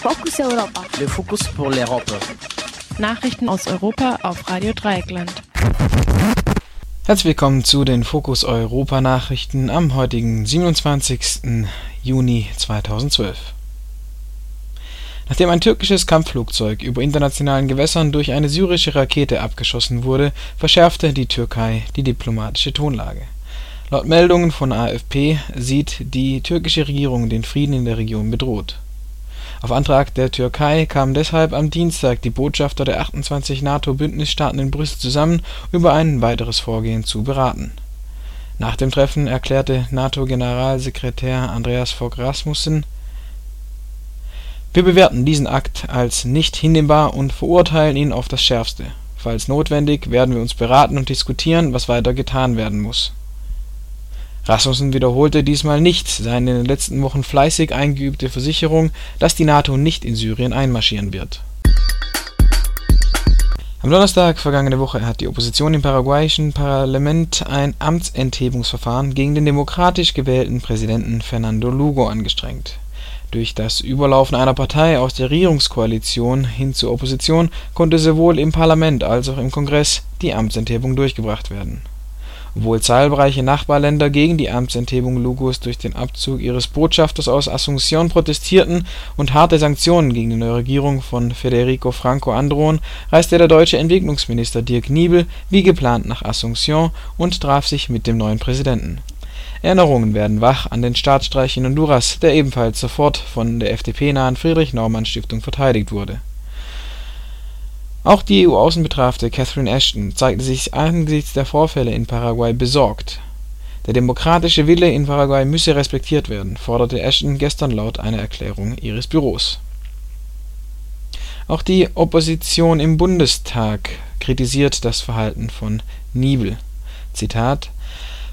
Fokus Europa. Le Focus pour l'Europe. Nachrichten aus Europa auf Radio Dreieckland. Herzlich willkommen zu den Fokus Europa Nachrichten am heutigen 27. Juni 2012. Nachdem ein türkisches Kampfflugzeug über internationalen Gewässern durch eine syrische Rakete abgeschossen wurde, verschärfte die Türkei die diplomatische Tonlage. Laut Meldungen von AFP sieht die türkische Regierung den Frieden in der Region bedroht auf Antrag der Türkei kamen deshalb am Dienstag die Botschafter der 28 NATO-Bündnisstaaten in Brüssel zusammen, über ein weiteres Vorgehen zu beraten. Nach dem Treffen erklärte NATO-Generalsekretär Andreas Fogh Rasmussen: „ Wir bewerten diesen Akt als nicht hinnehmbar und verurteilen ihn auf das Schärfste. Falls notwendig, werden wir uns beraten und diskutieren, was weiter getan werden muss Rasmussen wiederholte diesmal nicht seine in den letzten Wochen fleißig eingeübte Versicherung, dass die NATO nicht in Syrien einmarschieren wird. Am Donnerstag vergangene Woche hat die Opposition im paraguayischen Parlament ein Amtsenthebungsverfahren gegen den demokratisch gewählten Präsidenten Fernando Lugo angestrengt. Durch das Überlaufen einer Partei aus der Regierungskoalition hin zur Opposition konnte sowohl im Parlament als auch im Kongress die Amtsenthebung durchgebracht werden obwohl zahlreiche Nachbarländer gegen die Amtsenthebung Lugos durch den Abzug ihres Botschafters aus Asunción protestierten und harte Sanktionen gegen die neue Regierung von Federico Franco androhen, reiste der deutsche Entwicklungsminister Dirk Niebel wie geplant nach Asunción und traf sich mit dem neuen Präsidenten. Erinnerungen werden wach an den Staatsstreich in Honduras, der ebenfalls sofort von der FDP-nahen Friedrich-Naumann-Stiftung verteidigt wurde auch die EU-Außenbeauftragte Catherine Ashton zeigte sich angesichts der Vorfälle in Paraguay besorgt. Der demokratische Wille in Paraguay müsse respektiert werden, forderte Ashton gestern laut einer Erklärung ihres Büros. Auch die Opposition im Bundestag kritisiert das Verhalten von Niebel. Zitat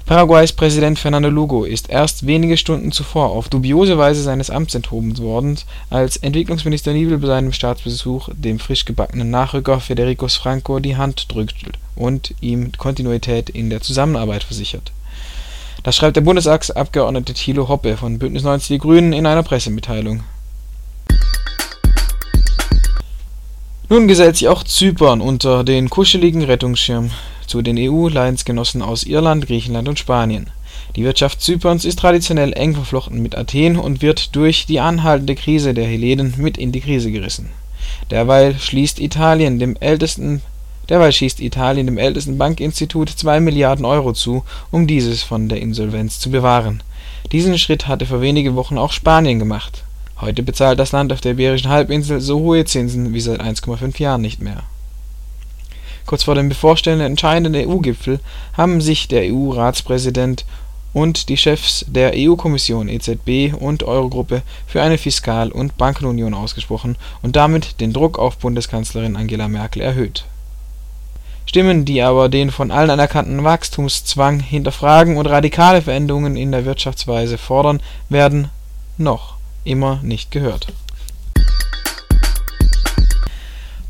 Paraguays Präsident Fernando Lugo ist erst wenige Stunden zuvor auf dubiose Weise seines Amts enthoben worden, als Entwicklungsminister Niebel bei seinem Staatsbesuch dem frisch gebackenen Nachrücker Federico Franco die Hand drückt und ihm Kontinuität in der Zusammenarbeit versichert. Das schreibt der Bundestagsabgeordnete Thilo Hoppe von Bündnis 90 Die Grünen in einer Pressemitteilung. Nun gesellt sich auch Zypern unter den kuscheligen Rettungsschirm zu den EU-Leidensgenossen aus Irland, Griechenland und Spanien. Die Wirtschaft Zyperns ist traditionell eng verflochten mit Athen und wird durch die anhaltende Krise der Hellenen mit in die Krise gerissen. Derweil schließt Italien dem ältesten Derweil schießt Italien dem ältesten Bankinstitut 2 Milliarden Euro zu, um dieses von der Insolvenz zu bewahren. Diesen Schritt hatte vor wenigen Wochen auch Spanien gemacht. Heute bezahlt das Land auf der Iberischen Halbinsel so hohe Zinsen wie seit 1,5 Jahren nicht mehr Kurz vor dem bevorstehenden entscheidenden EU-Gipfel haben sich der EU-Ratspräsident und die Chefs der EU-Kommission (EZB und Eurogruppe) für eine Fiskal und Bankenunion ausgesprochen und damit den Druck auf Bundeskanzlerin Angela Merkel erhöht. Stimmen, die aber den von allen anerkannten Wachstumszwang hinterfragen und radikale Veränderungen in der Wirtschaftsweise fordern, werden noch immer nicht gehört.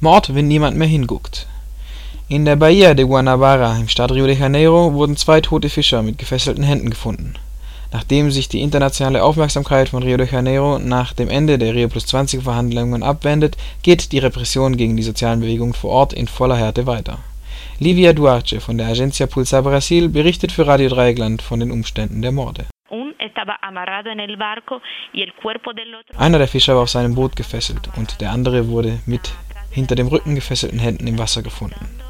Mord, wenn niemand mehr hinguckt in der Baía de Guanabara im Staat Rio de Janeiro wurden zwei tote Fischer mit gefesselten Händen gefunden. Nachdem sich die internationale Aufmerksamkeit von Rio de Janeiro nach dem Ende der Rio+20-Verhandlungen abwendet, geht die Repression gegen die sozialen Bewegungen vor Ort in voller Härte weiter. Livia Duarte von der Agenzia Pulsar Brasil berichtet für Radio Dreieckland von den Umständen der Morde. Einer der Fischer war auf seinem Boot gefesselt und der andere wurde mit hinter dem Rücken gefesselten Händen im Wasser gefunden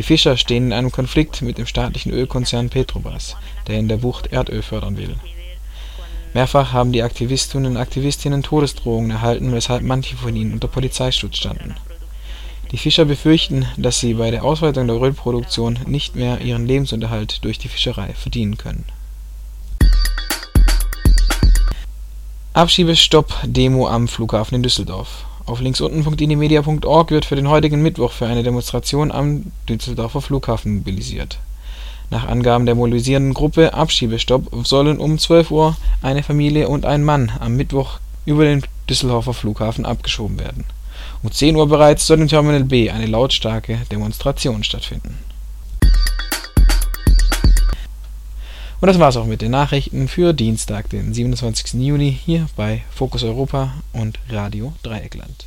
die Fischer stehen in einem Konflikt mit dem staatlichen Ölkonzern Petrobras, der in der Bucht Erdöl fördern will. Mehrfach haben die Aktivistinnen und Aktivistinnen Todesdrohungen erhalten, weshalb manche von ihnen unter Polizeischutz standen. Die Fischer befürchten, dass sie bei der Ausweitung der Ölproduktion nicht mehr ihren Lebensunterhalt durch die Fischerei verdienen können. Abschiebestopp-Demo am Flughafen in Düsseldorf auf linksunten.inimedia.org wird für den heutigen Mittwoch für eine Demonstration am Düsseldorfer Flughafen mobilisiert. Nach Angaben der mobilisierenden Gruppe Abschiebestopp sollen um 12 Uhr eine Familie und ein Mann am Mittwoch über den Düsseldorfer Flughafen abgeschoben werden. Um 10 Uhr bereits soll im Terminal B eine lautstarke Demonstration stattfinden Und das war's auch mit den Nachrichten für Dienstag, den 27. Juni hier bei Fokus Europa und Radio Dreieckland.